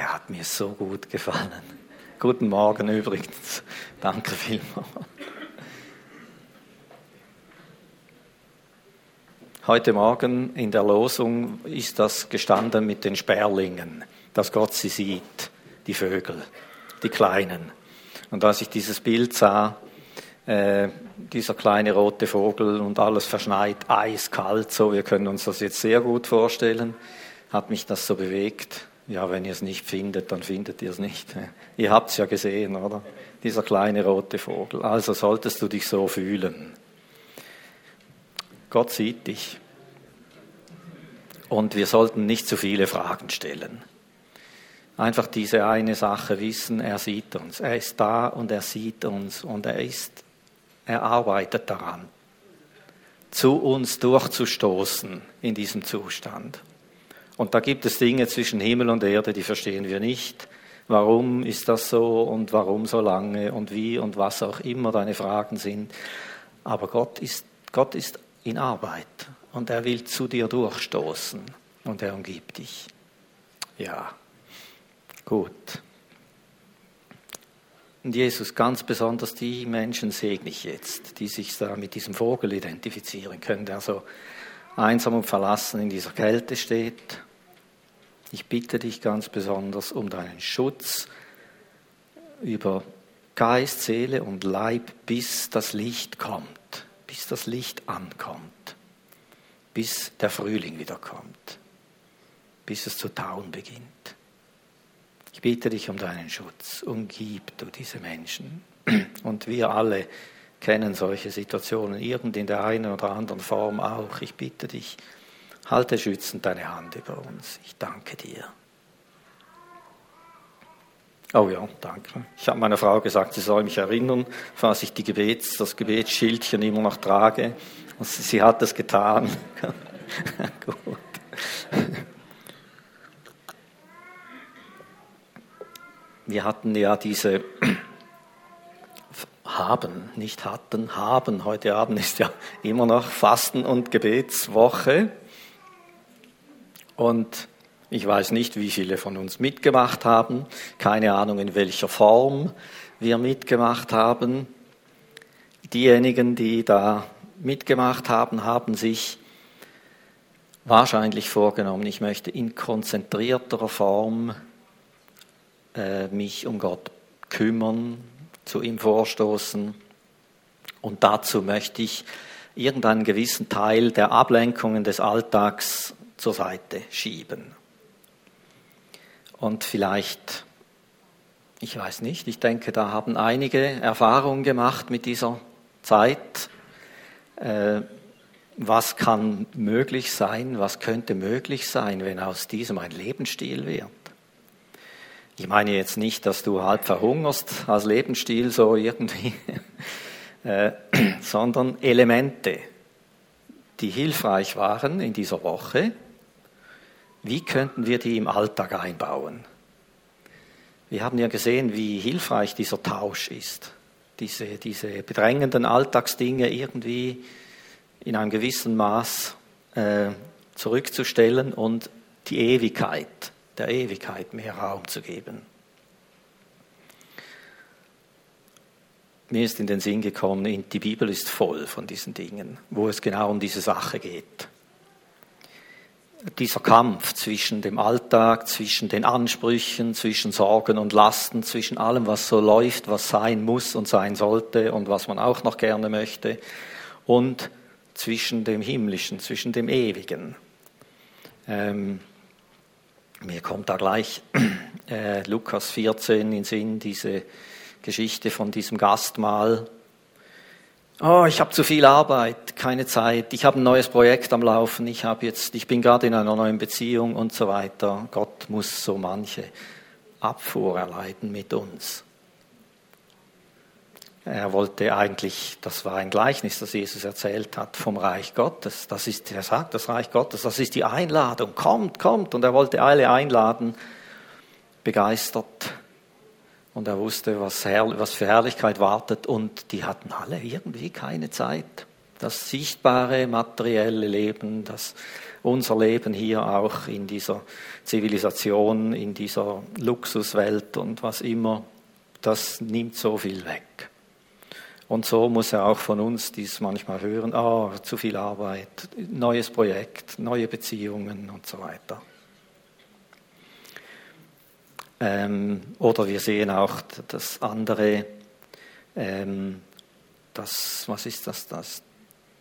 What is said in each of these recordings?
der hat mir so gut gefallen. Guten Morgen übrigens. Danke vielmals. Heute Morgen in der Losung ist das gestanden mit den Sperlingen, dass Gott sie sieht, die Vögel, die Kleinen. Und als ich dieses Bild sah, äh, dieser kleine rote Vogel und alles verschneit, eiskalt, so, wir können uns das jetzt sehr gut vorstellen, hat mich das so bewegt. Ja, wenn ihr es nicht findet, dann findet ihr es nicht. Ihr habt es ja gesehen, oder? Dieser kleine rote Vogel. Also solltest du dich so fühlen. Gott sieht dich. Und wir sollten nicht zu viele Fragen stellen. Einfach diese eine Sache wissen, er sieht uns. Er ist da und er sieht uns und er ist, er arbeitet daran, zu uns durchzustoßen in diesem Zustand. Und da gibt es Dinge zwischen Himmel und Erde, die verstehen wir nicht. Warum ist das so und warum so lange und wie und was auch immer deine Fragen sind. Aber Gott ist, Gott ist in Arbeit und er will zu dir durchstoßen und er umgibt dich. Ja, gut. Und Jesus, ganz besonders die Menschen segne ich jetzt, die sich da mit diesem Vogel identifizieren können, der so einsam und verlassen in dieser Kälte steht ich bitte dich ganz besonders um deinen Schutz über Geist, Seele und Leib, bis das Licht kommt, bis das Licht ankommt, bis der Frühling wiederkommt, bis es zu tauen beginnt. Ich bitte dich um deinen Schutz. Umgib du diese Menschen. Und wir alle kennen solche Situationen, irgend in der einen oder anderen Form auch. Ich bitte dich, Halte schützend deine Hand über uns. Ich danke dir. Oh ja, danke. Ich habe meiner Frau gesagt, sie soll mich erinnern, falls ich die Gebets, das Gebetsschildchen immer noch trage. Und sie, sie hat es getan. Gut. Wir hatten ja diese haben, nicht hatten, haben. Heute Abend ist ja immer noch Fasten- und Gebetswoche. Und ich weiß nicht, wie viele von uns mitgemacht haben, keine Ahnung, in welcher Form wir mitgemacht haben. Diejenigen, die da mitgemacht haben, haben sich wahrscheinlich vorgenommen, ich möchte in konzentrierterer Form äh, mich um Gott kümmern, zu ihm vorstoßen. Und dazu möchte ich irgendeinen gewissen Teil der Ablenkungen des Alltags zur Seite schieben. Und vielleicht, ich weiß nicht, ich denke, da haben einige Erfahrungen gemacht mit dieser Zeit. Äh, was kann möglich sein, was könnte möglich sein, wenn aus diesem ein Lebensstil wird? Ich meine jetzt nicht, dass du halb verhungerst als Lebensstil so irgendwie, äh, sondern Elemente, die hilfreich waren in dieser Woche, wie könnten wir die im Alltag einbauen? Wir haben ja gesehen, wie hilfreich dieser Tausch ist. Diese, diese bedrängenden Alltagsdinge irgendwie in einem gewissen Maß äh, zurückzustellen und die Ewigkeit, der Ewigkeit mehr Raum zu geben. Mir ist in den Sinn gekommen, die Bibel ist voll von diesen Dingen, wo es genau um diese Sache geht dieser Kampf zwischen dem Alltag, zwischen den Ansprüchen, zwischen Sorgen und Lasten, zwischen allem, was so läuft, was sein muss und sein sollte und was man auch noch gerne möchte, und zwischen dem Himmlischen, zwischen dem Ewigen. Ähm, mir kommt da gleich äh, Lukas 14 in Sinn, diese Geschichte von diesem Gastmahl, Oh, ich habe zu viel Arbeit, keine Zeit. Ich habe ein neues Projekt am Laufen. Ich habe jetzt, ich bin gerade in einer neuen Beziehung und so weiter. Gott muss so manche Abfuhr erleiden mit uns. Er wollte eigentlich, das war ein Gleichnis, das Jesus erzählt hat vom Reich Gottes. Das ist, er sagt, das Reich Gottes, das ist die Einladung. Kommt, kommt. Und er wollte alle einladen, begeistert und er wusste, was, was für Herrlichkeit wartet und die hatten alle irgendwie keine Zeit. das sichtbare materielle Leben, das unser Leben hier auch in dieser Zivilisation, in dieser Luxuswelt und was immer, das nimmt so viel weg. Und so muss er auch von uns dies manchmal hören, ah, zu viel Arbeit, neues Projekt, neue Beziehungen und so weiter. Ähm, oder wir sehen auch das andere, ähm, das, was ist das, das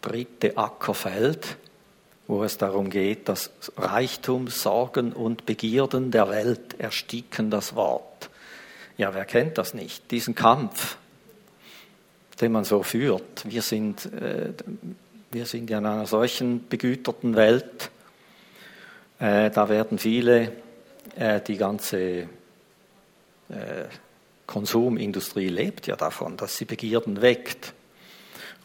dritte Ackerfeld, wo es darum geht, dass Reichtum, Sorgen und Begierden der Welt ersticken das Wort. Ja, wer kennt das nicht? Diesen Kampf, den man so führt. Wir sind, äh, wir sind ja in einer solchen begüterten Welt. Äh, da werden viele äh, die ganze Konsumindustrie lebt ja davon, dass sie Begierden weckt.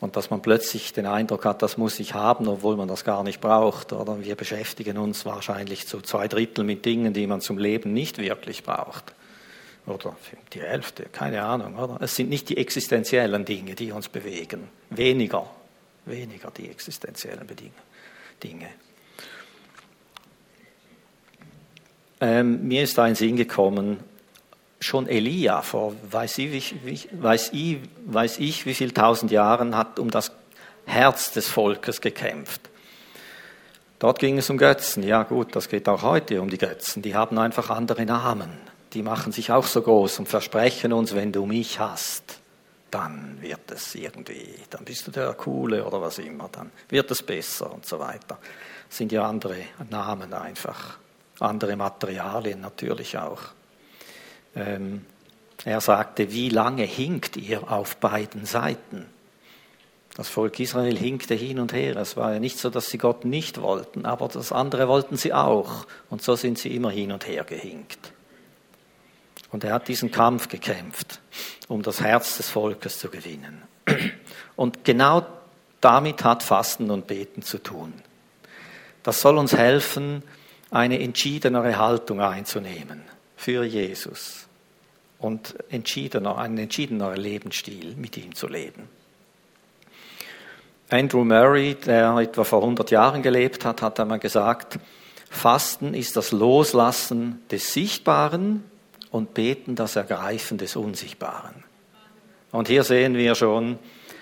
Und dass man plötzlich den Eindruck hat, das muss ich haben, obwohl man das gar nicht braucht. Oder wir beschäftigen uns wahrscheinlich zu zwei Drittel mit Dingen, die man zum Leben nicht wirklich braucht. Oder die Hälfte, keine Ahnung. Oder? Es sind nicht die existenziellen Dinge, die uns bewegen. Weniger, weniger die existenziellen Dinge. Ähm, mir ist ein Sinn gekommen, schon Elia vor weiß ich, weiß, ich, weiß ich wie viel tausend Jahren hat um das Herz des Volkes gekämpft. Dort ging es um Götzen. Ja gut, das geht auch heute um die Götzen. Die haben einfach andere Namen. Die machen sich auch so groß und versprechen uns, wenn du mich hast, dann wird es irgendwie, dann bist du der Coole oder was immer, dann wird es besser und so weiter. Das sind ja andere Namen einfach, andere Materialien natürlich auch. Ähm, er sagte, wie lange hinkt ihr auf beiden Seiten? Das Volk Israel hinkte hin und her. Es war ja nicht so, dass sie Gott nicht wollten, aber das andere wollten sie auch. Und so sind sie immer hin und her gehinkt. Und er hat diesen Kampf gekämpft, um das Herz des Volkes zu gewinnen. Und genau damit hat Fasten und Beten zu tun. Das soll uns helfen, eine entschiedenere Haltung einzunehmen für Jesus und entschiedener, einen entschiedeneren Lebensstil mit ihm zu leben. Andrew Murray, der etwa vor 100 Jahren gelebt hat, hat einmal gesagt, Fasten ist das Loslassen des Sichtbaren und Beten das Ergreifen des Unsichtbaren. Und hier sehen wir schon,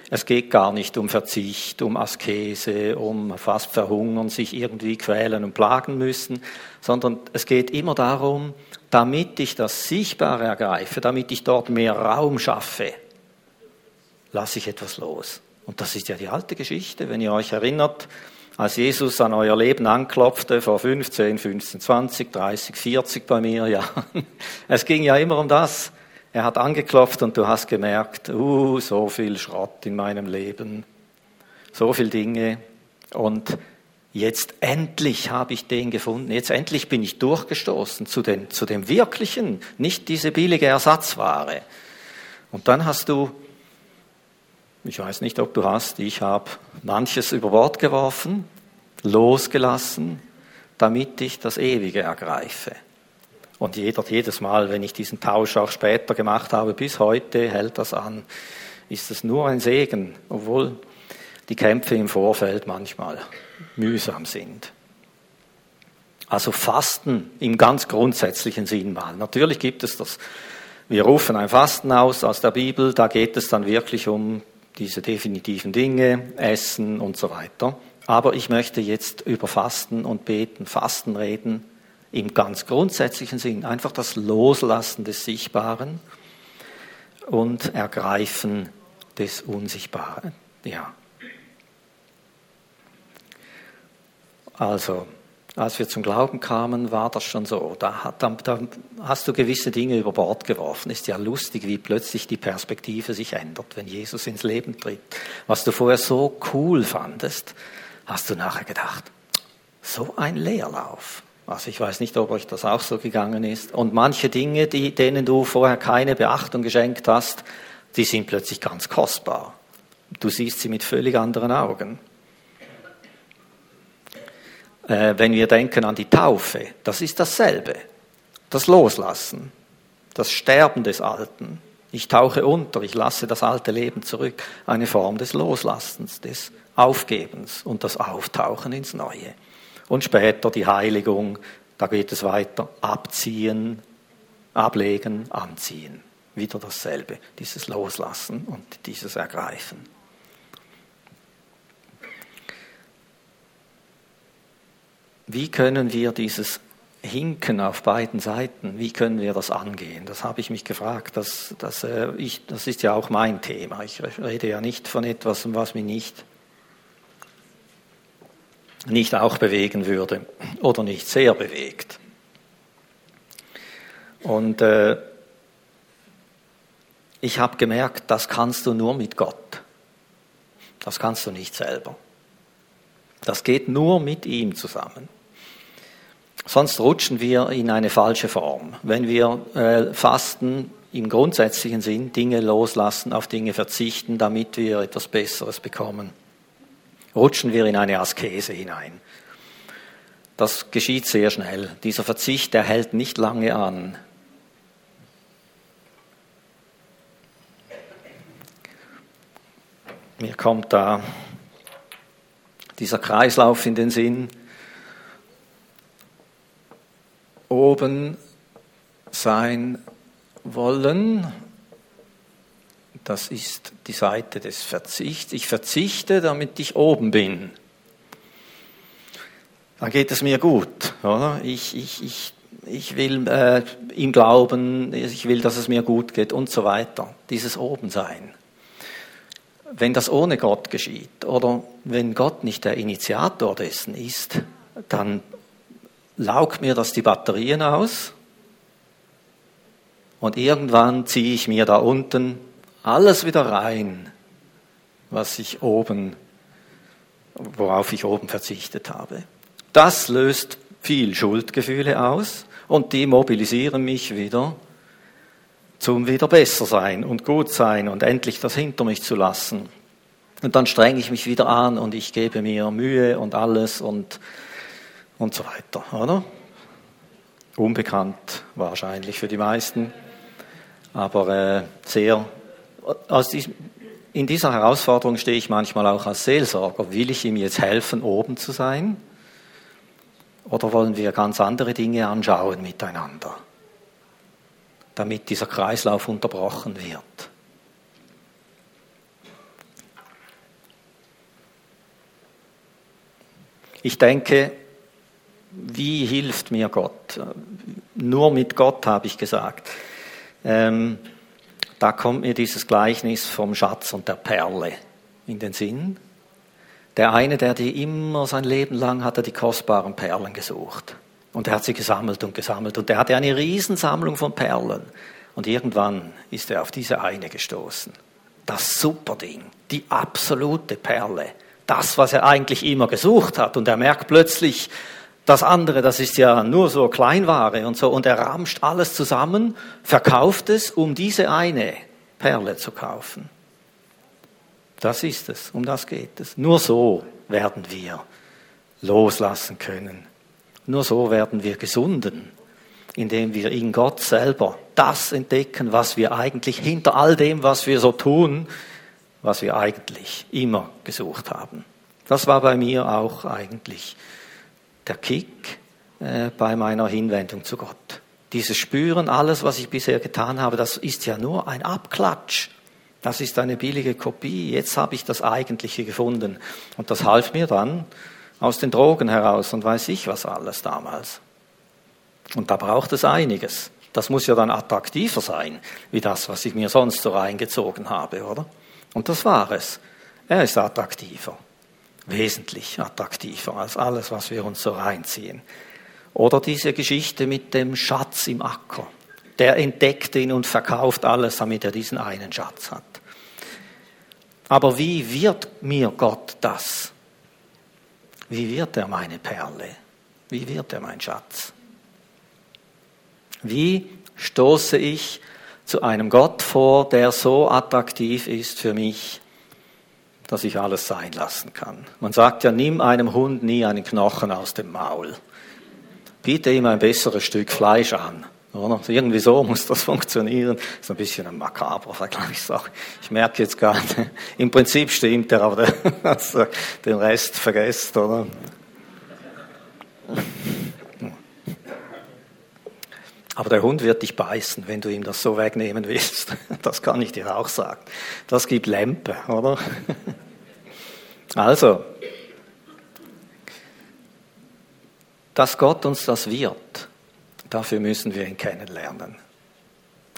es geht gar nicht um Verzicht, um Askese, um fast verhungern, sich irgendwie quälen und plagen müssen, sondern es geht immer darum, damit ich das Sichtbare ergreife, damit ich dort mehr Raum schaffe, lasse ich etwas los. Und das ist ja die alte Geschichte, wenn ihr euch erinnert, als Jesus an euer Leben anklopfte, vor 15, 15, 20, 30, 40 bei mir, ja. Es ging ja immer um das. Er hat angeklopft und du hast gemerkt, uh, so viel Schrott in meinem Leben, so viele Dinge. Und Jetzt endlich habe ich den gefunden. Jetzt endlich bin ich durchgestoßen zu, den, zu dem Wirklichen, nicht diese billige Ersatzware. Und dann hast du, ich weiß nicht, ob du hast, ich habe manches über Bord geworfen, losgelassen, damit ich das Ewige ergreife. Und jeder, jedes Mal, wenn ich diesen Tausch auch später gemacht habe, bis heute hält das an, ist es nur ein Segen, obwohl die Kämpfe im Vorfeld manchmal mühsam sind. Also Fasten im ganz grundsätzlichen Sinn mal. Natürlich gibt es das, wir rufen ein Fasten aus aus der Bibel, da geht es dann wirklich um diese definitiven Dinge, Essen und so weiter. Aber ich möchte jetzt über Fasten und Beten, Fasten reden im ganz grundsätzlichen Sinn. Einfach das Loslassen des Sichtbaren und Ergreifen des Unsichtbaren. Ja. Also, als wir zum Glauben kamen, war das schon so. Da, da, da, hast du gewisse Dinge über Bord geworfen. Ist ja lustig, wie plötzlich die Perspektive sich ändert, wenn Jesus ins Leben tritt. Was du vorher so cool fandest, hast du nachher gedacht, so ein Leerlauf. Also ich weiß nicht, ob euch das auch so gegangen ist. Und manche Dinge, die, denen du vorher keine Beachtung geschenkt hast, die sind plötzlich ganz kostbar. Du siehst sie mit völlig anderen Augen. Äh, wenn wir denken an die Taufe, das ist dasselbe. Das Loslassen, das Sterben des Alten Ich tauche unter, ich lasse das alte Leben zurück. Eine Form des Loslassens, des Aufgebens und das Auftauchen ins Neue. Und später die Heiligung, da geht es weiter. Abziehen, ablegen, anziehen. Wieder dasselbe, dieses Loslassen und dieses Ergreifen. Wie können wir dieses Hinken auf beiden Seiten, wie können wir das angehen? Das habe ich mich gefragt. Das, das, äh, ich, das ist ja auch mein Thema. Ich rede ja nicht von etwas, was mich nicht, nicht auch bewegen würde oder nicht sehr bewegt. Und äh, ich habe gemerkt, das kannst du nur mit Gott. Das kannst du nicht selber. Das geht nur mit ihm zusammen. Sonst rutschen wir in eine falsche Form. Wenn wir äh, fasten im grundsätzlichen Sinn, Dinge loslassen, auf Dinge verzichten, damit wir etwas Besseres bekommen, rutschen wir in eine Askese hinein. Das geschieht sehr schnell. Dieser Verzicht, der hält nicht lange an. Mir kommt da dieser Kreislauf in den Sinn, oben sein wollen. Das ist die Seite des Verzichts. Ich verzichte, damit ich oben bin. Dann geht es mir gut. Oder? Ich, ich, ich, ich will äh, ihm glauben, ich will, dass es mir gut geht und so weiter. Dieses Obensein. Wenn das ohne Gott geschieht oder wenn Gott nicht der Initiator dessen ist, dann laugt mir das die Batterien aus und irgendwann ziehe ich mir da unten alles wieder rein, was ich oben, worauf ich oben verzichtet habe. Das löst viel Schuldgefühle aus und die mobilisieren mich wieder zum wieder besser sein und gut sein und endlich das hinter mich zu lassen. Und dann strenge ich mich wieder an und ich gebe mir Mühe und alles und und so weiter, oder? Unbekannt wahrscheinlich für die meisten, aber äh, sehr. Aus in dieser Herausforderung stehe ich manchmal auch als Seelsorger. Will ich ihm jetzt helfen, oben zu sein? Oder wollen wir ganz andere Dinge anschauen miteinander, damit dieser Kreislauf unterbrochen wird? Ich denke, wie hilft mir Gott? Nur mit Gott, habe ich gesagt. Ähm, da kommt mir dieses Gleichnis vom Schatz und der Perle in den Sinn. Der eine, der die immer sein Leben lang hat er die kostbaren Perlen gesucht. Und er hat sie gesammelt und gesammelt. Und er hatte eine Riesensammlung von Perlen. Und irgendwann ist er auf diese eine gestoßen. Das Superding, die absolute Perle. Das, was er eigentlich immer gesucht hat. Und er merkt plötzlich, das andere, das ist ja nur so Kleinware und so. Und er ramscht alles zusammen, verkauft es, um diese eine Perle zu kaufen. Das ist es, um das geht es. Nur so werden wir loslassen können. Nur so werden wir gesunden, indem wir in Gott selber das entdecken, was wir eigentlich hinter all dem, was wir so tun, was wir eigentlich immer gesucht haben. Das war bei mir auch eigentlich der Kick äh, bei meiner Hinwendung zu Gott. Dieses Spüren, alles, was ich bisher getan habe, das ist ja nur ein Abklatsch. Das ist eine billige Kopie. Jetzt habe ich das Eigentliche gefunden. Und das half mir dann aus den Drogen heraus und weiß ich was alles damals. Und da braucht es einiges. Das muss ja dann attraktiver sein, wie das, was ich mir sonst so reingezogen habe, oder? Und das war es. Er ist attraktiver wesentlich attraktiver als alles, was wir uns so reinziehen. Oder diese Geschichte mit dem Schatz im Acker. Der entdeckt ihn und verkauft alles, damit er diesen einen Schatz hat. Aber wie wird mir Gott das? Wie wird er meine Perle? Wie wird er mein Schatz? Wie stoße ich zu einem Gott vor, der so attraktiv ist für mich, dass ich alles sein lassen kann. Man sagt ja, nimm einem Hund nie einen Knochen aus dem Maul. Biete ihm ein besseres Stück Fleisch an Oder? Also irgendwie so muss das funktionieren. Ist ein bisschen ein makaber Vergleich. Ich merke jetzt gerade, im Prinzip stimmt er, aber also den Rest vergesst, oder? Aber der Hund wird dich beißen, wenn du ihm das so wegnehmen willst. Das kann ich dir auch sagen. Das gibt Lempe, oder? Also, dass Gott uns das wird, dafür müssen wir ihn kennenlernen.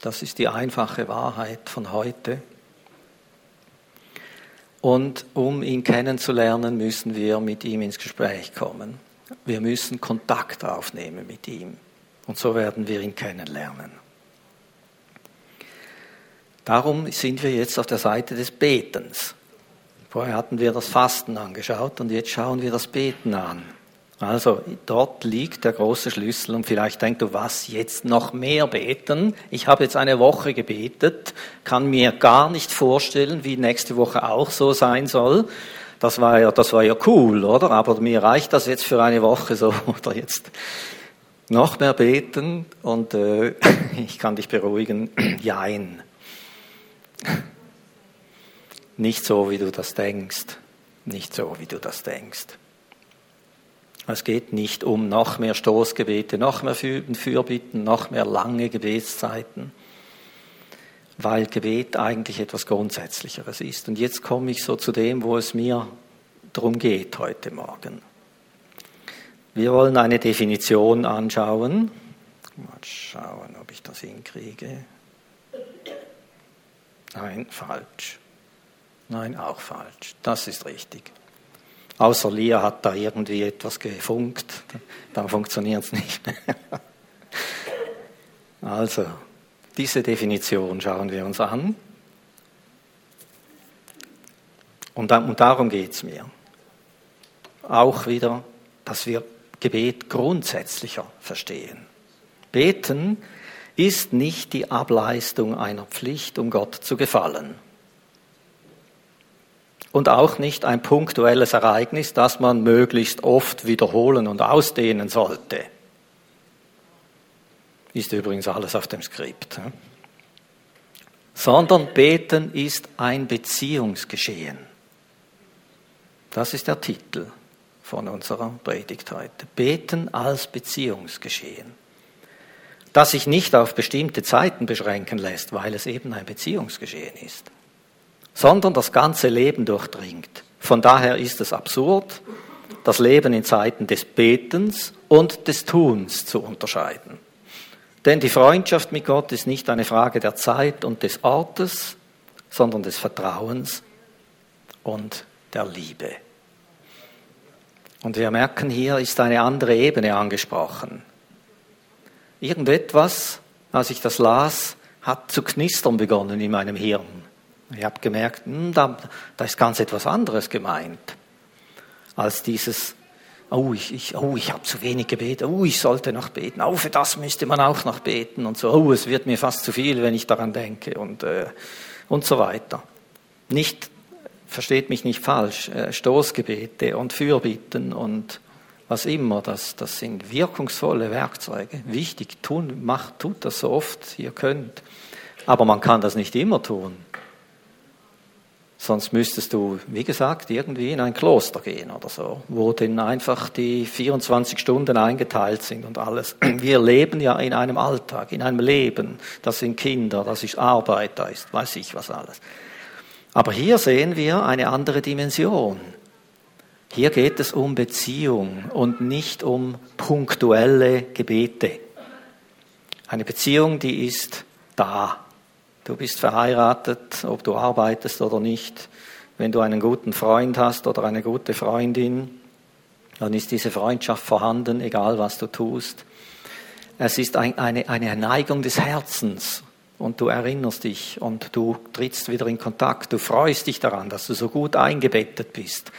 Das ist die einfache Wahrheit von heute. Und um ihn kennenzulernen, müssen wir mit ihm ins Gespräch kommen. Wir müssen Kontakt aufnehmen mit ihm. Und so werden wir ihn kennenlernen. Darum sind wir jetzt auf der Seite des Betens. Vorher hatten wir das Fasten angeschaut und jetzt schauen wir das Beten an. Also dort liegt der große Schlüssel und vielleicht denkt du, was jetzt noch mehr beten? Ich habe jetzt eine Woche gebetet, kann mir gar nicht vorstellen, wie nächste Woche auch so sein soll. Das war ja, das war ja cool, oder? Aber mir reicht das jetzt für eine Woche so oder jetzt noch mehr beten und äh, ich kann dich beruhigen, jein. Nicht so, wie du das denkst. Nicht so, wie du das denkst. Es geht nicht um noch mehr Stoßgebete, noch mehr Fürbitten, noch mehr lange Gebetszeiten, weil Gebet eigentlich etwas Grundsätzlicheres ist. Und jetzt komme ich so zu dem, wo es mir darum geht heute Morgen. Wir wollen eine Definition anschauen. Mal schauen, ob ich das hinkriege. Nein, falsch. Nein, auch falsch. Das ist richtig. Außer Lia hat da irgendwie etwas gefunkt, dann funktioniert es nicht mehr. Also, diese Definition schauen wir uns an. Und, darum geht es mir. Auch wieder, dass wir Gebet grundsätzlicher verstehen. Beten ist nicht die Ableistung einer Pflicht, um Gott zu gefallen. Und auch nicht ein punktuelles Ereignis, das man möglichst oft wiederholen und ausdehnen sollte. Ist übrigens alles auf dem Skript. Sondern Beten ist ein Beziehungsgeschehen. Das ist der Titel von unserer Predigt heute. Beten als Beziehungsgeschehen. Das sich nicht auf bestimmte Zeiten beschränken lässt, weil es eben ein Beziehungsgeschehen ist, sondern das ganze Leben durchdringt. Von daher ist es absurd, das Leben in Zeiten des Betens und des Tuns zu unterscheiden. Denn die Freundschaft mit Gott ist nicht eine Frage der Zeit und des Ortes, sondern des Vertrauens und der Liebe. Und wir merken, hier ist eine andere Ebene angesprochen. Irgendetwas, als ich das las, hat zu knistern begonnen in meinem Hirn. Ich habe gemerkt, hm, da, da, ist ganz etwas anderes gemeint, als dieses, oh, ich, ich, oh, ich habe zu wenig gebetet, oh, ich sollte noch beten, oh, für das müsste man auch noch beten und so, oh, es wird mir fast zu viel, wenn ich daran denke und, äh, und so weiter. Nicht versteht mich nicht falsch, äh, Stoßgebete und Fürbitten und was immer, das, das sind wirkungsvolle Werkzeuge. Wichtig, tun, macht, tut das so oft ihr könnt. Aber man kann das nicht immer tun. Sonst müsstest du, wie gesagt, irgendwie in ein Kloster gehen oder so, wo denn einfach die 24 Stunden eingeteilt sind und alles. Wir leben ja in einem Alltag, in einem Leben. Das sind Kinder, das ist Arbeit, da ist weiß ich was alles. Aber hier sehen wir eine andere Dimension. Hier geht es um Beziehung und nicht um punktuelle Gebete. Eine Beziehung, die ist da. Du bist verheiratet, ob du arbeitest oder nicht. Wenn du einen guten Freund hast oder eine gute Freundin, dann ist diese Freundschaft vorhanden, egal was du tust. Es ist eine, eine Neigung des Herzens und du erinnerst dich und du trittst wieder in Kontakt. Du freust dich daran, dass du so gut eingebettet bist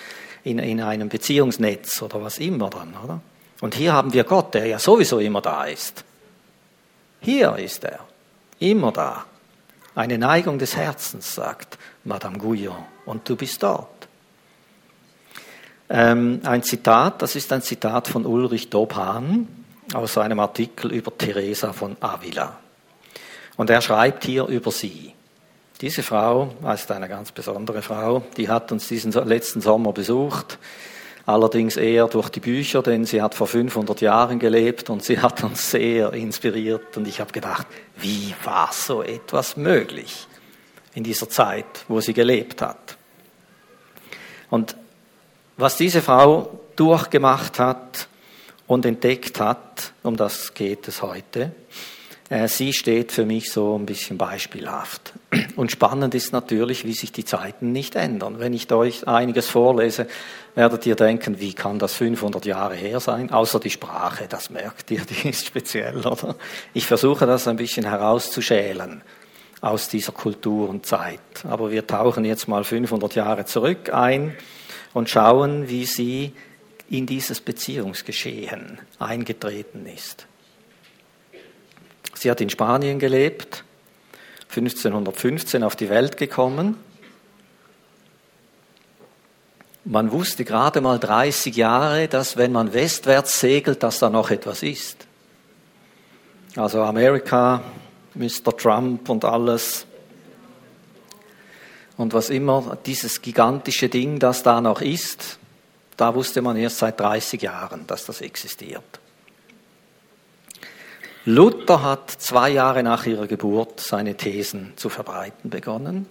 in, in einem Beziehungsnetz oder was immer dann, oder? Und hier haben wir Gott, der ja sowieso immer da ist. Hier ist er, immer da. Eine Neigung des Herzens, sagt Madame Gouillon, und du bist dort. Ähm, ein Zitat, das ist ein Zitat von Ulrich Dobhan, aus einem Artikel über Teresa von Avila. Und er schreibt hier über sie. Diese Frau ist eine ganz besondere Frau, die hat uns diesen letzten Sommer besucht, allerdings eher durch die Bücher, denn sie hat vor 500 Jahren gelebt und sie hat uns sehr inspiriert und ich habe gedacht, wie war so etwas möglich in dieser Zeit, wo sie gelebt hat? Und was diese Frau durchgemacht hat und entdeckt hat, um das geht es heute, äh, sie steht für mich so ein bisschen beispielhaft. Und spannend ist natürlich, wie sich die Zeiten nicht ändern. Wenn ich euch einiges vorlese, werdet ihr denken, wie kann das 500 Jahre her sein? Außer die Sprache, das merkt ihr, die ist speziell, oder? Ich versuche das ein bisschen herauszuschälen aus dieser Kultur und Zeit. Aber wir tauchen jetzt mal 500 Jahre zurück ein und schauen, wie sie in dieses Beziehungsgeschehen eingetreten ist. Sie hat in Spanien gelebt, 1515 auf die Welt gekommen. Man wusste gerade mal 30 Jahre, dass wenn man westwärts segelt, dass da noch etwas ist. Also Amerika, Mr. Trump und alles. Und was immer dieses gigantische Ding, das da noch ist, da wusste man erst seit 30 Jahren, dass das existiert. Luther hat zwei Jahre nach ihrer Geburt seine Thesen zu verbreiten begonnen.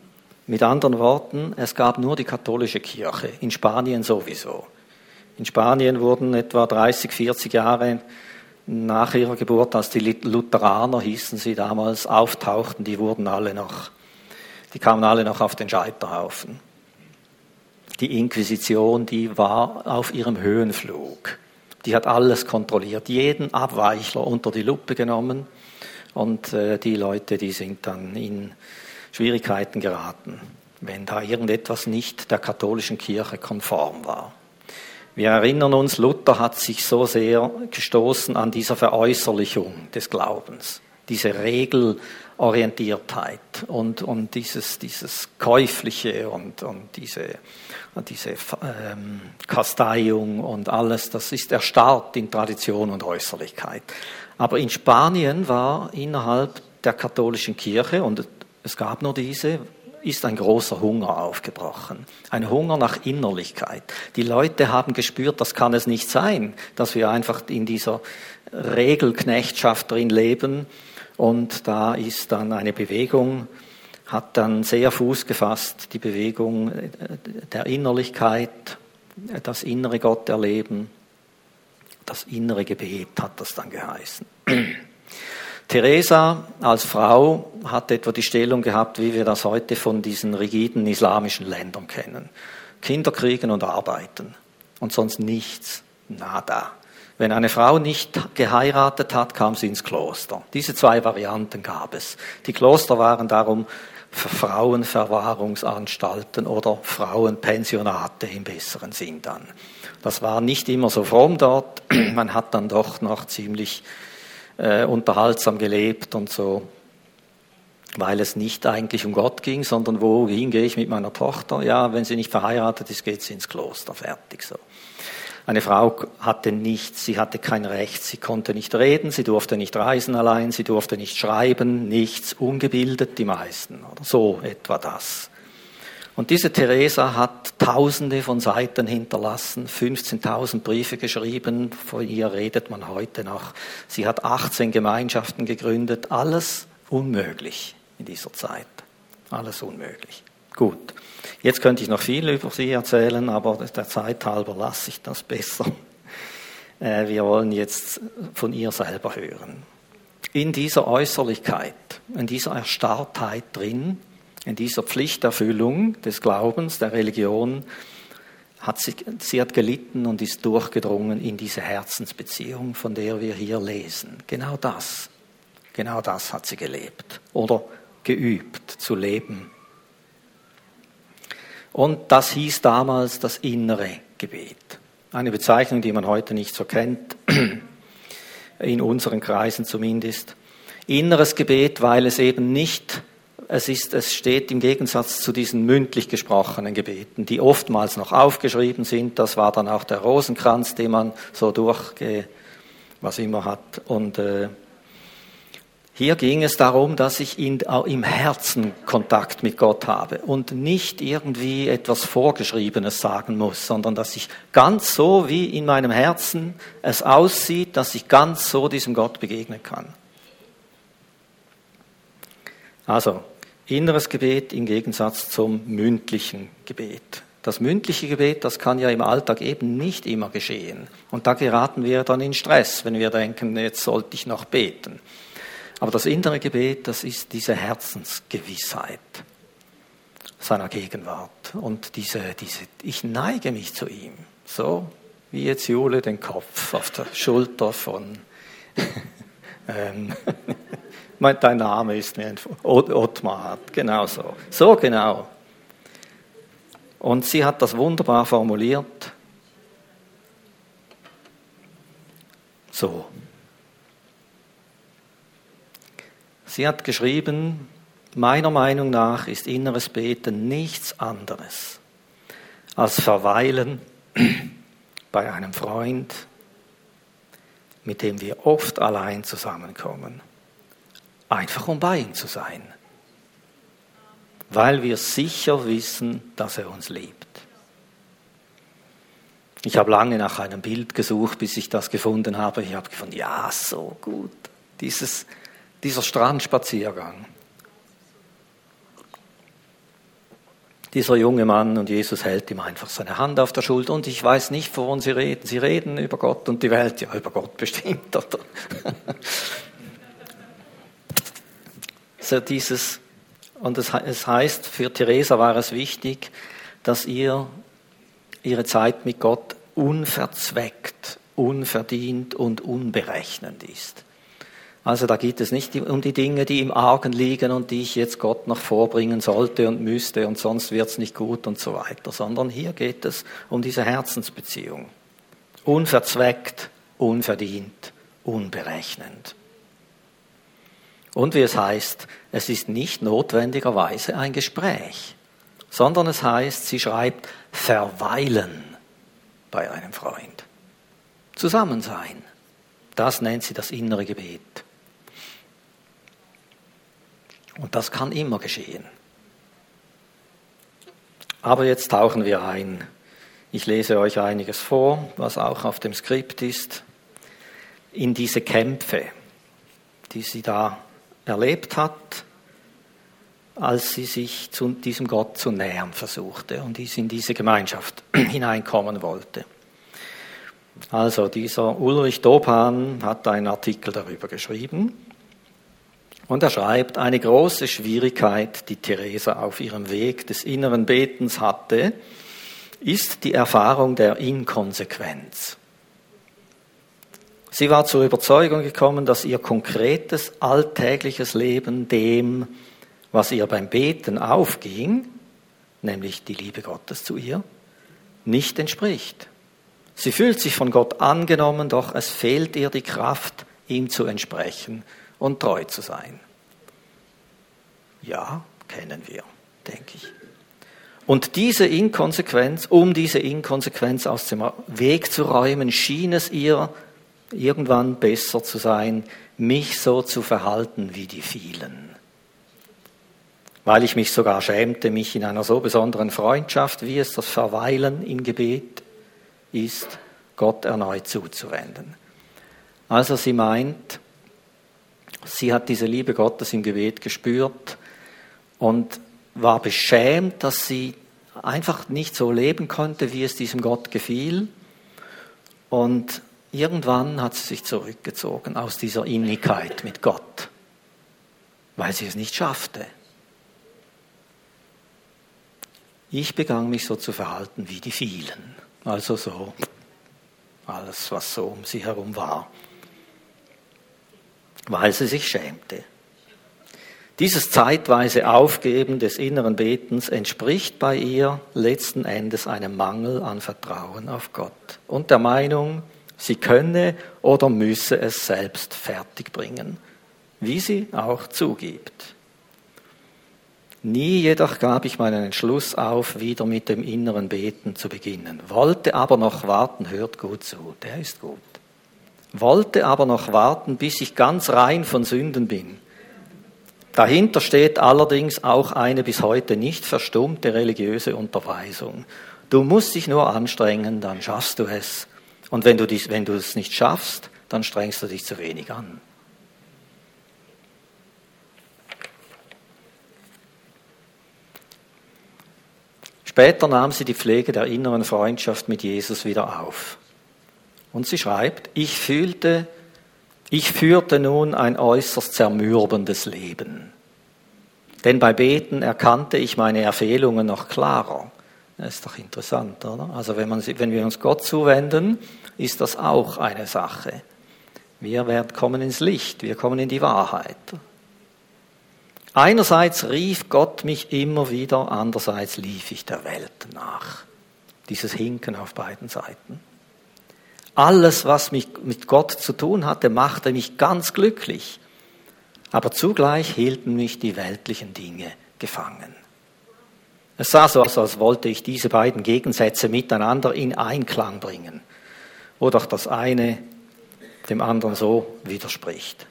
Mit anderen Worten, es gab nur die katholische Kirche, in Spanien sowieso. In Spanien wurden etwa 30, 40 Jahre nach ihrer Geburt, als die Lutheraner hießen sie damals, auftauchten, die wurden alle noch, die kamen alle noch auf den Scheiterhaufen. Die Inquisition, die war auf ihrem Höhenflug die hat alles kontrolliert, jeden Abweichler unter die Lupe genommen und äh, die Leute, die sind dann in Schwierigkeiten geraten, wenn da irgendetwas nicht der katholischen Kirche konform war. Wir erinnern uns, Luther hat sich so sehr gestoßen an dieser Veräußerlichung des Glaubens, diese Regelorientiertheit und, und dieses, dieses Käufliche und, und diese diese ähm, Kasteiung und alles, das ist erstarrt in Tradition und Äußerlichkeit. Aber in Spanien war innerhalb der katholischen Kirche, und es gab nur diese, ist ein großer Hunger aufgebrochen. Ein Hunger nach Innerlichkeit. Die Leute haben gespürt, das kann es nicht sein, dass wir einfach in dieser Regelknechtschaft drin leben. Und da ist dann eine Bewegung hat dann sehr Fuß gefasst, die Bewegung der Innerlichkeit, das innere Gott erleben, das innere Gebet hat das dann geheißen. Theresa als Frau hat etwa die Stellung gehabt, wie wir das heute von diesen rigiden islamischen Ländern kennen. Kinder kriegen und arbeiten und sonst nichts, nada. Wenn eine Frau nicht geheiratet hat, kam sie ins Kloster. Diese zwei Varianten gab es. Die Kloster waren darum Frauenverwahrungsanstalten oder Frauenpensionate im besseren Sinn dann. Das war nicht immer so fromm dort. Man hat dann doch noch ziemlich äh, unterhaltsam gelebt und so, weil es nicht eigentlich um Gott ging, sondern wohin gehe ich mit meiner Tochter? Ja, wenn sie nicht verheiratet ist, geht sie ins Kloster, fertig so. Eine Frau hatte nichts, sie hatte kein Recht, sie konnte nicht reden, sie durfte nicht reisen allein, sie durfte nicht schreiben, nichts, ungebildet die meisten, oder so etwa das. Und diese Theresa hat tausende von Seiten hinterlassen, 15.000 Briefe geschrieben, von ihr redet man heute noch. Sie hat 18 Gemeinschaften gegründet, alles unmöglich in dieser Zeit. Alles unmöglich. Gut. Jetzt könnte ich noch viel über sie erzählen, aber der Zeit halber lasse ich das besser. Äh, wir wollen jetzt von ihr selber hören. In dieser Äußerlichkeit, in dieser Erstarrtheit drin, in dieser Pflichterfüllung des Glaubens, der Religion, hat sie, sie hat gelitten und ist durchgedrungen in diese Herzensbeziehung, von der wir hier lesen. Genau das, genau das hat sie gelebt oder geübt zu leben und das hieß damals das innere Gebet. Eine Bezeichnung, die man heute nicht so kennt, in unseren Kreisen zumindest. Inneres Gebet, weil es eben nicht, es ist, es steht im Gegensatz zu diesen mündlich gesprochenen Gebeten, die oftmals noch aufgeschrieben sind. Das war dann auch der Rosenkranz, den man so durchgewalkt was immer hat. Und äh, hier ging es darum, dass ich in, im Herzen Kontakt mit Gott habe und nicht irgendwie etwas Vorgeschriebenes sagen muss, sondern dass ich ganz so, wie in meinem Herzen es aussieht, dass ich ganz so diesem Gott begegnen kann. Also, inneres Gebet im Gegensatz zum mündlichen Gebet. Das mündliche Gebet, das kann ja im Alltag eben nicht immer geschehen. Und da geraten wir dann in Stress, wenn wir denken, jetzt sollte ich noch beten. Aber das innere Gebet, das ist diese Herzensgewissheit seiner Gegenwart und diese, diese, ich neige mich zu ihm, so wie jetzt Jule den Kopf auf der Schulter von, ähm, dein Name ist mir Ottmar, genau so, so genau. Und sie hat das wunderbar formuliert, so. Sie hat geschrieben, meiner Meinung nach ist inneres Beten nichts anderes als Verweilen bei einem Freund, mit dem wir oft allein zusammenkommen, einfach um bei ihm zu sein, weil wir sicher wissen, dass er uns liebt. Ich habe lange nach einem Bild gesucht, bis ich das gefunden habe. Ich habe gefunden, ja, so gut. Dieses dieser Strandspaziergang. Dieser junge Mann und Jesus hält ihm einfach seine Hand auf der Schulter und ich weiß nicht, wovon sie reden. Sie reden über Gott und die Welt, ja, über Gott bestimmt, oder? so dieses, und es, heißt, für Theresa war es wichtig, dass ihr ihre Zeit mit Gott unverzweckt, unverdient und unberechnend ist. Also da geht es nicht um die Dinge, die im Argen liegen und die ich jetzt Gott noch vorbringen sollte und müsste und sonst wird es nicht gut und so weiter, sondern hier geht es um diese Herzensbeziehung. Unverzweckt, unverdient, unberechnend. Und wie es heißt, es ist nicht notwendigerweise ein Gespräch, sondern es heißt, sie schreibt verweilen bei einem Freund. Zusammen sein. Das nennt sie das innere Gebet. Und das kann immer geschehen. Aber jetzt tauchen wir ein. Ich lese euch einiges vor, was auch auf dem Skript ist, in diese Kämpfe, die sie da erlebt hat, als sie sich zu diesem Gott zu nähern versuchte und in diese Gemeinschaft hineinkommen wollte. Also dieser Ulrich Dopan hat einen Artikel darüber geschrieben und er schreibt, eine große Schwierigkeit, die Theresa auf ihrem Weg des inneren Betens hatte, ist die Erfahrung der Inkonsequenz. Sie war zur Überzeugung gekommen, dass ihr konkretes alltägliches Leben dem, was ihr beim Beten aufging, nämlich die Liebe Gottes zu ihr, nicht entspricht. Sie fühlt sich von Gott angenommen, doch es fehlt ihr die Kraft, ihm zu entsprechen und treu zu sein. Ja, kennen wir, denke ich. Und diese Inkonsequenz, um diese Inkonsequenz aus dem Weg zu räumen, schien es ihr irgendwann besser zu sein, mich so zu verhalten wie die vielen. Weil ich mich sogar schämte, mich in einer so besonderen Freundschaft, wie es das Verweilen im Gebet ist, Gott erneut zuzuwenden. Also sie meint, Sie hat diese Liebe Gottes im Gebet gespürt und war beschämt, dass sie einfach nicht so leben konnte, wie es diesem Gott gefiel. Und irgendwann hat sie sich zurückgezogen aus dieser Innigkeit mit Gott, weil sie es nicht schaffte. Ich begann mich so zu verhalten wie die vielen, also so alles, was so um sie herum war weil sie sich schämte. Dieses zeitweise Aufgeben des inneren Betens entspricht bei ihr letzten Endes einem Mangel an Vertrauen auf Gott und der Meinung, sie könne oder müsse es selbst fertigbringen, wie sie auch zugibt. Nie jedoch gab ich meinen Entschluss auf, wieder mit dem inneren Beten zu beginnen, wollte aber noch warten, hört gut zu, der ist gut. Wollte aber noch warten, bis ich ganz rein von Sünden bin. Dahinter steht allerdings auch eine bis heute nicht verstummte religiöse Unterweisung. Du musst dich nur anstrengen, dann schaffst du es. Und wenn du, dies, wenn du es nicht schaffst, dann strengst du dich zu wenig an. Später nahm sie die Pflege der inneren Freundschaft mit Jesus wieder auf. Und sie schreibt, ich fühlte, ich führte nun ein äußerst zermürbendes Leben. Denn bei Beten erkannte ich meine Erfehlungen noch klarer. Das ist doch interessant, oder? Also wenn, man, wenn wir uns Gott zuwenden, ist das auch eine Sache. Wir werden kommen ins Licht, wir kommen in die Wahrheit. Einerseits rief Gott mich immer wieder, andererseits lief ich der Welt nach. Dieses Hinken auf beiden Seiten. Alles, was mich mit Gott zu tun hatte, machte mich ganz glücklich. Aber zugleich hielten mich die weltlichen Dinge gefangen. Es sah so aus, als wollte ich diese beiden Gegensätze miteinander in Einklang bringen, wo doch das eine dem anderen so widerspricht.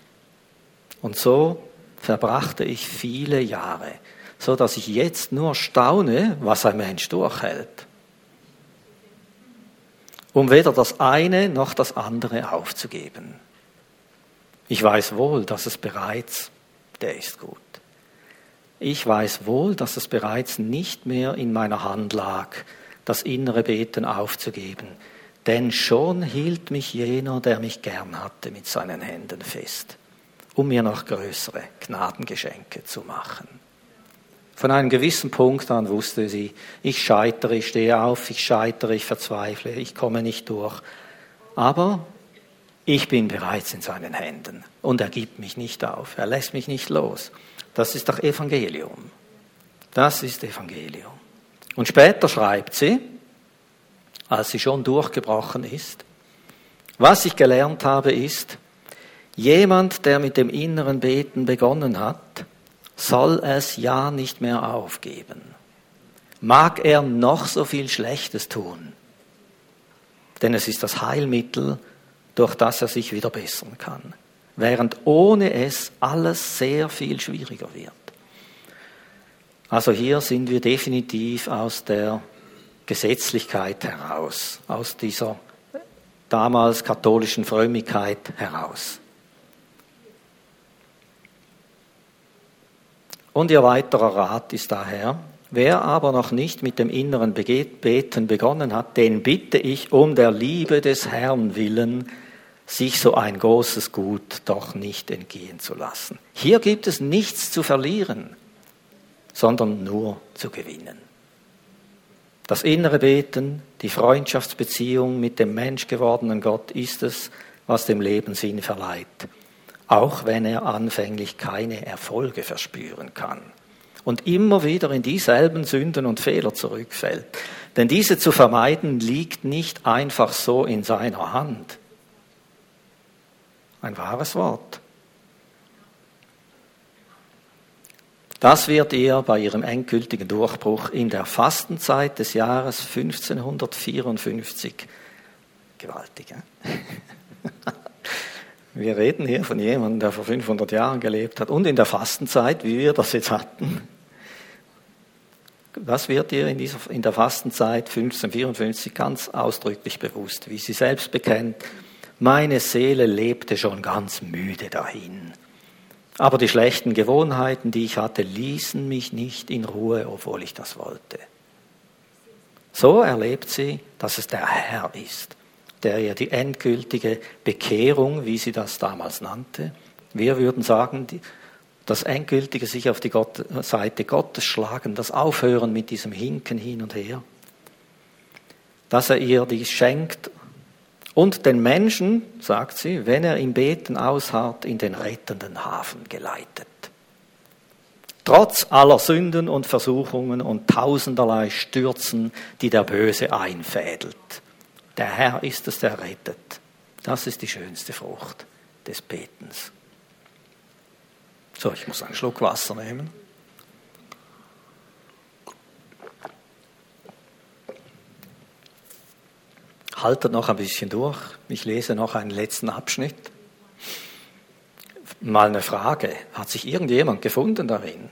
Und so verbrachte ich viele Jahre, so dass ich jetzt nur staune, was ein Mensch durchhält um weder das eine noch das andere aufzugeben. Ich weiß wohl, dass es bereits, der ist gut. Ich weiß wohl, dass es bereits nicht mehr in meiner Hand lag, das innere Beten aufzugeben, denn schon hielt mich jener, der mich gern hatte, mit seinen Händen fest, um mir noch größere Gnadengeschenke zu machen. Von einem gewissen Punkt an wusste sie, ich scheitere, ich stehe auf, ich scheitere, ich verzweifle, ich komme nicht durch. Aber ich bin bereits in seinen Händen und er gibt mich nicht auf, er lässt mich nicht los. Das ist doch Evangelium. Das ist Evangelium. Und später schreibt sie, als sie schon durchgebrochen ist, was ich gelernt habe ist, jemand, der mit dem inneren Beten begonnen hat, soll es ja nicht mehr aufgeben. Mag er noch so viel Schlechtes tun, denn es ist das Heilmittel, durch das er sich wieder bessern kann, während ohne es alles sehr viel schwieriger wird. Also hier sind wir definitiv aus der Gesetzlichkeit heraus, aus dieser damals katholischen Frömmigkeit heraus. Und ihr weiterer Rat ist daher, wer aber noch nicht mit dem inneren Beten begonnen hat, den bitte ich um der Liebe des Herrn willen, sich so ein großes Gut doch nicht entgehen zu lassen. Hier gibt es nichts zu verlieren, sondern nur zu gewinnen. Das innere Beten, die Freundschaftsbeziehung mit dem menschgewordenen Gott ist es, was dem Leben Sinn verleiht auch wenn er anfänglich keine Erfolge verspüren kann und immer wieder in dieselben Sünden und Fehler zurückfällt. Denn diese zu vermeiden liegt nicht einfach so in seiner Hand. Ein wahres Wort. Das wird ihr bei ihrem endgültigen Durchbruch in der Fastenzeit des Jahres 1554 gewaltig. Wir reden hier von jemandem, der vor 500 Jahren gelebt hat und in der Fastenzeit, wie wir das jetzt hatten. Das wird ihr in, dieser, in der Fastenzeit 1554 ganz ausdrücklich bewusst, wie sie selbst bekennt. Meine Seele lebte schon ganz müde dahin. Aber die schlechten Gewohnheiten, die ich hatte, ließen mich nicht in Ruhe, obwohl ich das wollte. So erlebt sie, dass es der Herr ist, der ja die endgültige Bekehrung, wie sie das damals nannte, wir würden sagen, das endgültige sich auf die Gott, Seite Gottes schlagen, das Aufhören mit diesem Hinken hin und her, dass er ihr dies schenkt und den Menschen, sagt sie, wenn er im Beten ausharrt, in den rettenden Hafen geleitet. Trotz aller Sünden und Versuchungen und tausenderlei Stürzen, die der Böse einfädelt. Der Herr ist es, der rettet. Das ist die schönste Frucht des Betens. So, ich muss einen Schluck Wasser nehmen. haltet noch ein bisschen durch. Ich lese noch einen letzten Abschnitt. Mal eine Frage. Hat sich irgendjemand gefunden darin?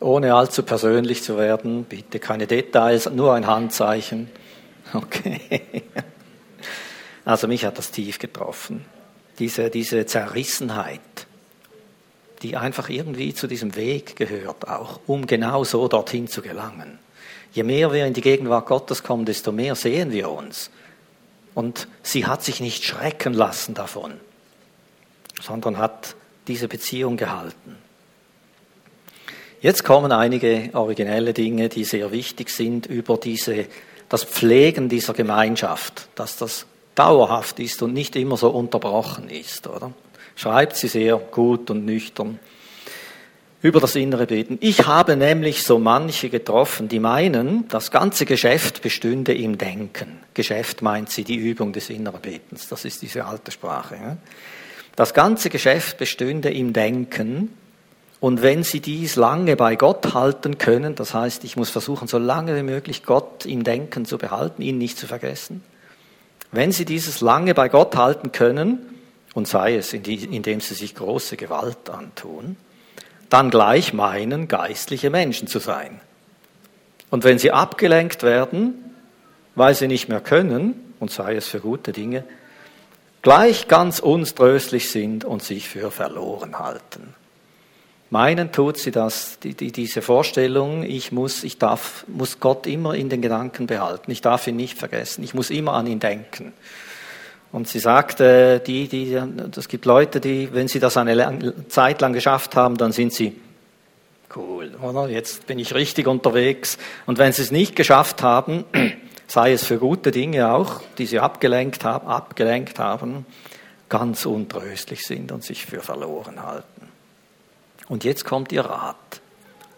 Ohne allzu persönlich zu werden, bitte keine Details, nur ein Handzeichen. Okay. Also mich hat das tief getroffen. Diese, diese Zerrissenheit, die einfach irgendwie zu diesem Weg gehört, auch um genau so dorthin zu gelangen. Je mehr wir in die Gegenwart Gottes kommen, desto mehr sehen wir uns. Und sie hat sich nicht schrecken lassen davon, sondern hat diese Beziehung gehalten. Jetzt kommen einige originelle Dinge, die sehr wichtig sind über diese, das Pflegen dieser Gemeinschaft, dass das dauerhaft ist und nicht immer so unterbrochen ist, oder? Schreibt sie sehr gut und nüchtern über das innere Beten. Ich habe nämlich so manche getroffen, die meinen, das ganze Geschäft bestünde im Denken. Geschäft meint sie die Übung des inneren Betens. Das ist diese alte Sprache. Das ganze Geschäft bestünde im Denken. Und wenn Sie dies lange bei Gott halten können, das heißt, ich muss versuchen, so lange wie möglich Gott im Denken zu behalten, ihn nicht zu vergessen. Wenn Sie dieses lange bei Gott halten können, und sei es, indem Sie sich große Gewalt antun, dann gleich meinen, geistliche Menschen zu sein. Und wenn sie abgelenkt werden, weil sie nicht mehr können, und sei es für gute Dinge, gleich ganz unströstlich sind und sich für verloren halten. Meinen tut sie das, die, die, diese Vorstellung, ich muss, ich darf, muss Gott immer in den Gedanken behalten, ich darf ihn nicht vergessen, ich muss immer an ihn denken. Und sie sagte, die, die, es gibt Leute, die, wenn sie das eine Zeit lang geschafft haben, dann sind sie cool, oder? Jetzt bin ich richtig unterwegs. Und wenn sie es nicht geschafft haben, sei es für gute Dinge auch, die sie abgelenkt haben, abgelenkt haben, ganz untröstlich sind und sich für verloren halten. Und jetzt kommt ihr Rat.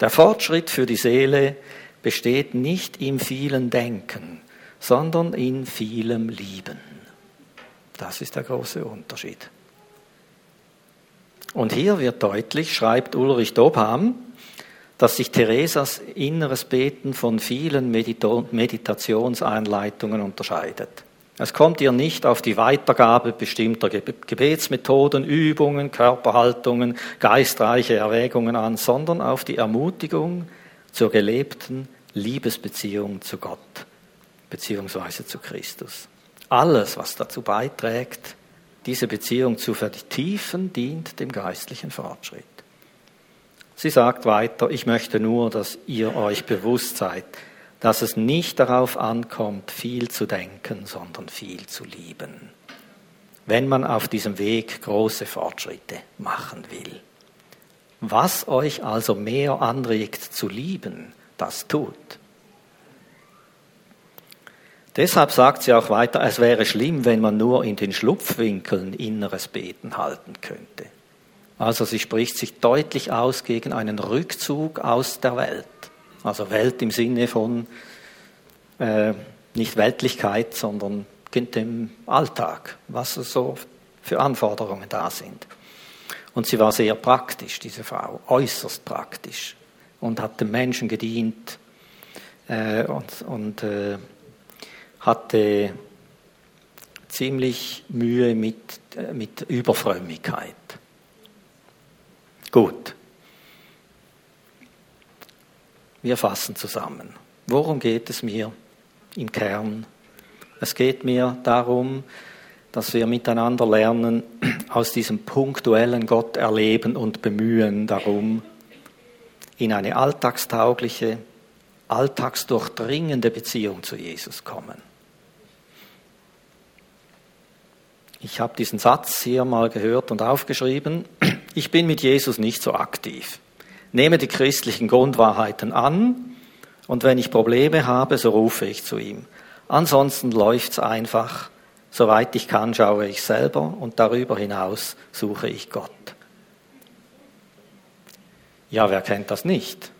Der Fortschritt für die Seele besteht nicht im vielen Denken, sondern in vielem Lieben. Das ist der große Unterschied. Und hier wird deutlich, schreibt Ulrich Dobham, dass sich Theresas inneres Beten von vielen Meditationseinleitungen unterscheidet. Es kommt ihr nicht auf die Weitergabe bestimmter Gebetsmethoden, Übungen, Körperhaltungen, geistreiche Erwägungen an, sondern auf die Ermutigung zur gelebten Liebesbeziehung zu Gott beziehungsweise zu Christus. Alles, was dazu beiträgt, diese Beziehung zu vertiefen, dient dem geistlichen Fortschritt. Sie sagt weiter, ich möchte nur, dass ihr euch bewusst seid, dass es nicht darauf ankommt, viel zu denken, sondern viel zu lieben. Wenn man auf diesem Weg große Fortschritte machen will. Was euch also mehr anregt zu lieben, das tut. Deshalb sagt sie auch weiter, es wäre schlimm, wenn man nur in den Schlupfwinkeln inneres Beten halten könnte. Also sie spricht sich deutlich aus gegen einen Rückzug aus der Welt. Also Welt im Sinne von äh, nicht Weltlichkeit, sondern dem Alltag, was so für Anforderungen da sind. Und sie war sehr praktisch, diese Frau, äußerst praktisch und hat dem Menschen gedient äh, und, und äh, hatte ziemlich Mühe mit, äh, mit Überfrömmigkeit. Gut. Wir fassen zusammen. Worum geht es mir im Kern? Es geht mir darum, dass wir miteinander lernen, aus diesem punktuellen Gott erleben und bemühen darum, in eine alltagstaugliche, alltagsdurchdringende Beziehung zu Jesus kommen. Ich habe diesen Satz hier mal gehört und aufgeschrieben. Ich bin mit Jesus nicht so aktiv. Nehme die christlichen Grundwahrheiten an und wenn ich Probleme habe, so rufe ich zu ihm. Ansonsten läuft's einfach. Soweit ich kann, schaue ich selber und darüber hinaus suche ich Gott. Ja, wer kennt das nicht?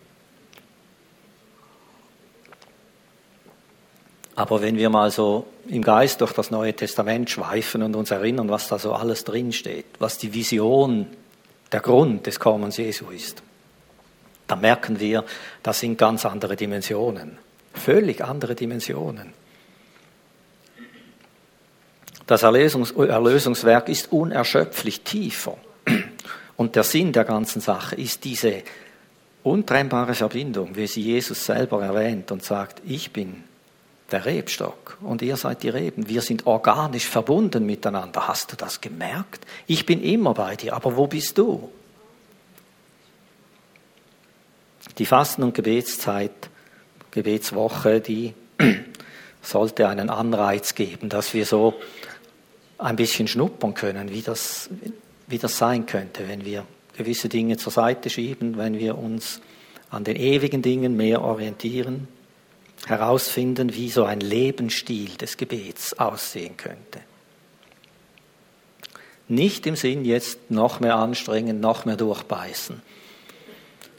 Aber wenn wir mal so im Geist durch das Neue Testament schweifen und uns erinnern, was da so alles drinsteht, was die Vision, der Grund des Kommens Jesu ist, dann merken wir, das sind ganz andere Dimensionen. Völlig andere Dimensionen. Das Erlösungs Erlösungswerk ist unerschöpflich tiefer. Und der Sinn der ganzen Sache ist diese untrennbare Verbindung, wie sie Jesus selber erwähnt und sagt, ich bin der Rebstock und ihr seid die Reben. Wir sind organisch verbunden miteinander. Hast du das gemerkt? Ich bin immer bei dir, aber wo bist du? Die Fasten- und Gebetszeit, Gebetswoche, die sollte einen Anreiz geben, dass wir so ein bisschen schnuppern können, wie das, wie das sein könnte, wenn wir gewisse Dinge zur Seite schieben, wenn wir uns an den ewigen Dingen mehr orientieren, herausfinden, wie so ein Lebensstil des Gebets aussehen könnte. Nicht im Sinn jetzt noch mehr anstrengen, noch mehr durchbeißen,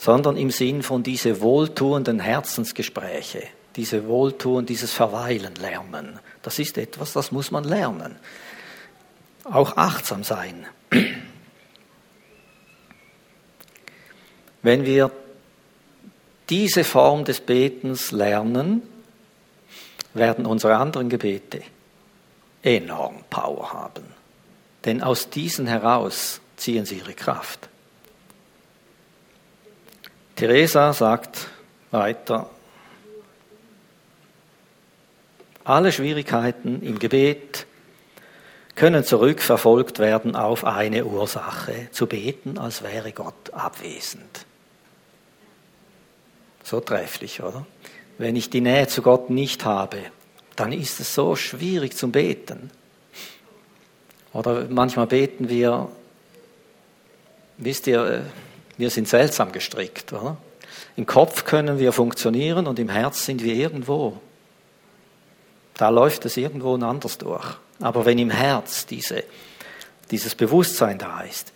sondern im Sinn von diese wohltuenden Herzensgespräche, diese Wohltun, dieses Verweilen lernen. Das ist etwas, das muss man lernen. Auch achtsam sein. Wenn wir diese Form des Betens lernen, werden unsere anderen Gebete enorm Power haben. Denn aus diesen heraus ziehen sie ihre Kraft. Teresa sagt weiter, alle Schwierigkeiten im Gebet können zurückverfolgt werden auf eine Ursache, zu beten, als wäre Gott abwesend. So trefflich, oder? Wenn ich die Nähe zu Gott nicht habe, dann ist es so schwierig zum Beten. Oder manchmal beten wir, wisst ihr, äh, wir sind seltsam gestrickt. Oder? Im Kopf können wir funktionieren und im Herz sind wir irgendwo. Da läuft es irgendwo anders durch. Aber wenn im Herz diese, dieses Bewusstsein da ist,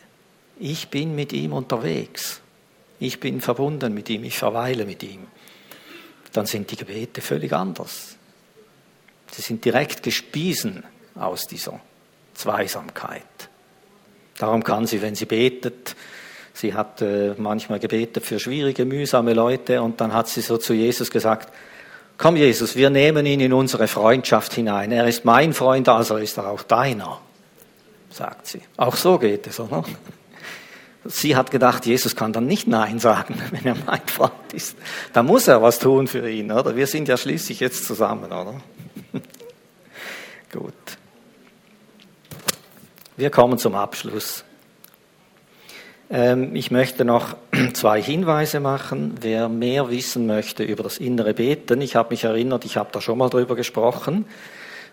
ich bin mit ihm unterwegs, ich bin verbunden mit ihm, ich verweile mit ihm, dann sind die Gebete völlig anders. Sie sind direkt gespiesen aus dieser Zweisamkeit. Darum kann sie, wenn sie betet, sie hat äh, manchmal gebetet für schwierige, mühsame Leute und dann hat sie so zu Jesus gesagt, komm Jesus, wir nehmen ihn in unsere Freundschaft hinein. Er ist mein Freund, also ist er auch deiner, sagt sie. Auch so geht es, oder? Sie hat gedacht, Jesus kann dann nicht Nein sagen, wenn er mein Freund ist. Da muss er was tun für ihn, oder? Wir sind ja schließlich jetzt zusammen, oder? Gut. Wir kommen zum Abschluss. Ähm, ich möchte noch zwei Hinweise machen. Wer mehr wissen möchte über das innere Beten, ich habe mich erinnert, ich habe da schon mal drüber gesprochen.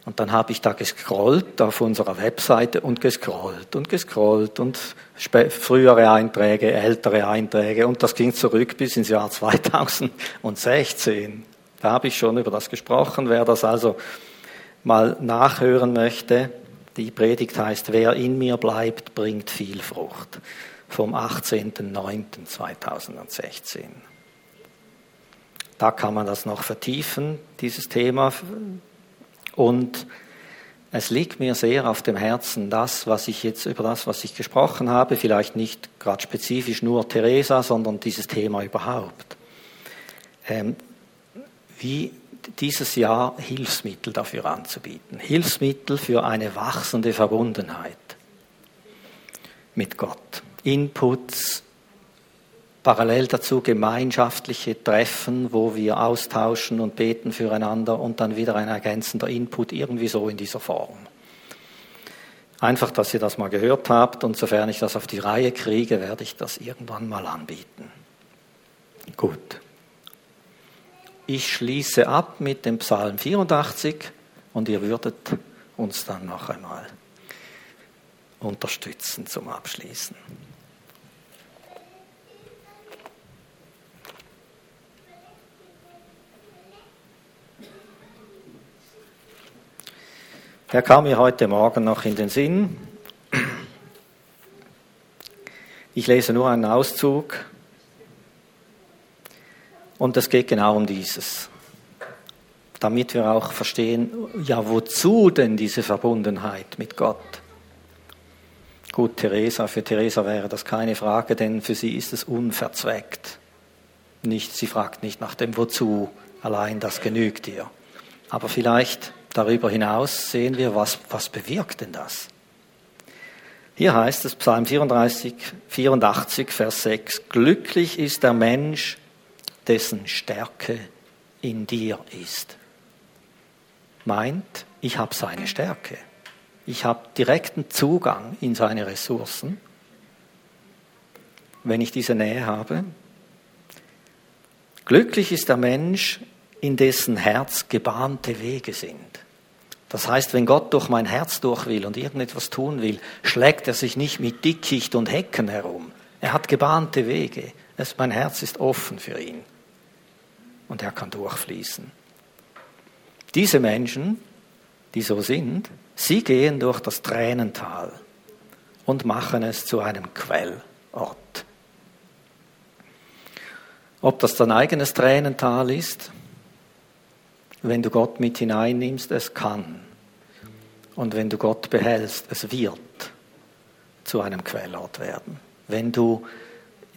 Und dann habe ich da gescrollt auf unserer Webseite und gescrollt und gescrollt und frühere Einträge, ältere Einträge und das ging zurück bis ins Jahr 2016. Da habe ich schon über das gesprochen. Wer das also mal nachhören möchte, die Predigt heißt, wer in mir bleibt, bringt viel Frucht. Vom 18.09.2016. Da kann man das noch vertiefen, dieses Thema und es liegt mir sehr auf dem Herzen, das, was ich jetzt über das, was ich gesprochen habe, vielleicht nicht gerade spezifisch nur Theresa, sondern dieses Thema überhaupt. Ähm, wie dieses Jahr Hilfsmittel dafür anzubieten. Hilfsmittel für eine wachsende Verbundenheit mit Gott. Inputs, parallel dazu gemeinschaftliche Treffen, wo wir austauschen und beten füreinander und dann wieder ein ergänzender Input irgendwie so in dieser Form. Einfach, dass ihr das mal gehört habt und sofern ich das auf die Reihe kriege, werde ich das irgendwann mal anbieten. Gut. Ich schließe ab mit dem Psalm 84 und ihr würdet uns dann noch einmal unterstützen zum Abschließen. Der kam mir heute Morgen noch in den Sinn. Ich lese nur einen Auszug. Und es geht genau um dieses. Damit wir auch verstehen, ja, wozu denn diese Verbundenheit mit Gott? Gut, Theresa, für Theresa wäre das keine Frage, denn für sie ist es unverzweckt. Nicht, sie fragt nicht nach dem Wozu, allein das genügt ihr. Aber vielleicht darüber hinaus sehen wir, was, was bewirkt denn das? Hier heißt es, Psalm 34, 84, Vers 6, Glücklich ist der Mensch, dessen Stärke in dir ist. Meint, ich habe seine Stärke. Ich habe direkten Zugang in seine Ressourcen, wenn ich diese Nähe habe. Glücklich ist der Mensch, in dessen Herz gebahnte Wege sind. Das heißt, wenn Gott durch mein Herz durch will und irgendetwas tun will, schlägt er sich nicht mit Dickicht und Hecken herum. Er hat gebahnte Wege. Es, mein Herz ist offen für ihn. Und er kann durchfließen. Diese Menschen, die so sind, sie gehen durch das Tränental und machen es zu einem Quellort. Ob das dein eigenes Tränental ist, wenn du Gott mit hineinnimmst, es kann. Und wenn du Gott behältst, es wird zu einem Quellort werden. Wenn du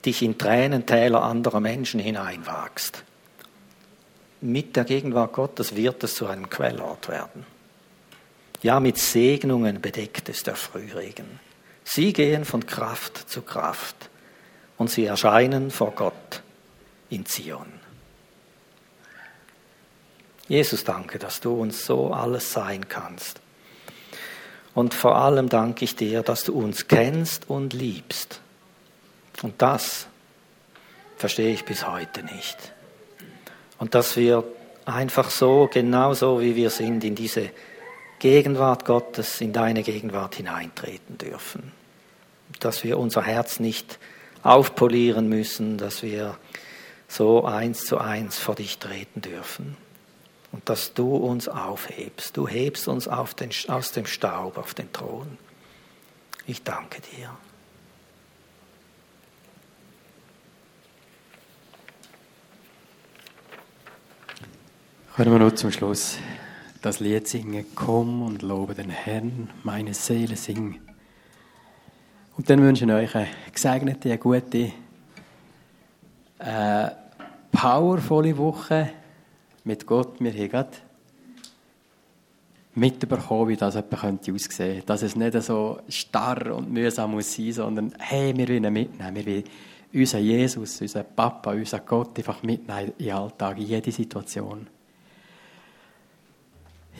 dich in Tränentäler anderer Menschen hineinwagst, mit der Gegenwart Gottes wird es zu einem Quellort werden. Ja, mit Segnungen bedeckt ist der Frühregen. Sie gehen von Kraft zu Kraft und sie erscheinen vor Gott in Zion. Jesus, danke, dass du uns so alles sein kannst. Und vor allem danke ich dir, dass du uns kennst und liebst. Und das verstehe ich bis heute nicht. Und dass wir einfach so, genau so wie wir sind, in diese Gegenwart Gottes, in deine Gegenwart hineintreten dürfen. Dass wir unser Herz nicht aufpolieren müssen, dass wir so eins zu eins vor dich treten dürfen und dass du uns aufhebst. Du hebst uns den, aus dem Staub auf den Thron. Ich danke dir. Können wir noch zum Schluss das Lied singen, komm und lobe den Herrn, meine Seele sing. Und dann wünsche ich euch eine gesegnete, eine gute, äh, powervolle Woche mit Gott. Wir haben gerade mitbekommen, wie das etwa könnte aussehen Dass es nicht so starr und mühsam muss sein, sondern hey, wir wollen mitnehmen. Wir wollen unseren Jesus, unseren Papa, unseren Gott einfach mitnehmen in den Alltag, in jede Situation.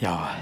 Ja,